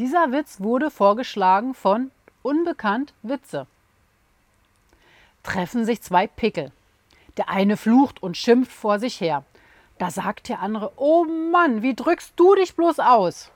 Dieser Witz wurde vorgeschlagen von Unbekannt Witze. Treffen sich zwei Pickel. Der eine flucht und schimpft vor sich her. Da sagt der andere, oh Mann, wie drückst du dich bloß aus?